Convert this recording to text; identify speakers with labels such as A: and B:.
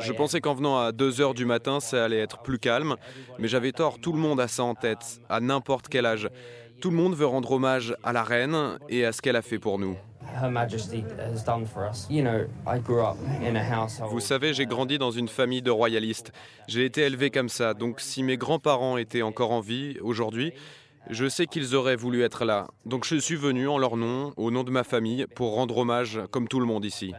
A: Je pensais qu'en venant à 2 heures du matin, ça allait être plus calme, mais j'avais tort, tout le monde a ça en tête, à n'importe quel âge. Tout le monde veut rendre hommage à la reine et à ce qu'elle a fait pour nous. Vous savez, j'ai grandi dans une famille de royalistes. J'ai été élevé comme ça, donc si mes grands-parents étaient encore en vie aujourd'hui, je sais qu'ils auraient voulu être là. Donc je suis venu en leur nom, au nom de ma famille, pour rendre hommage comme tout le monde ici.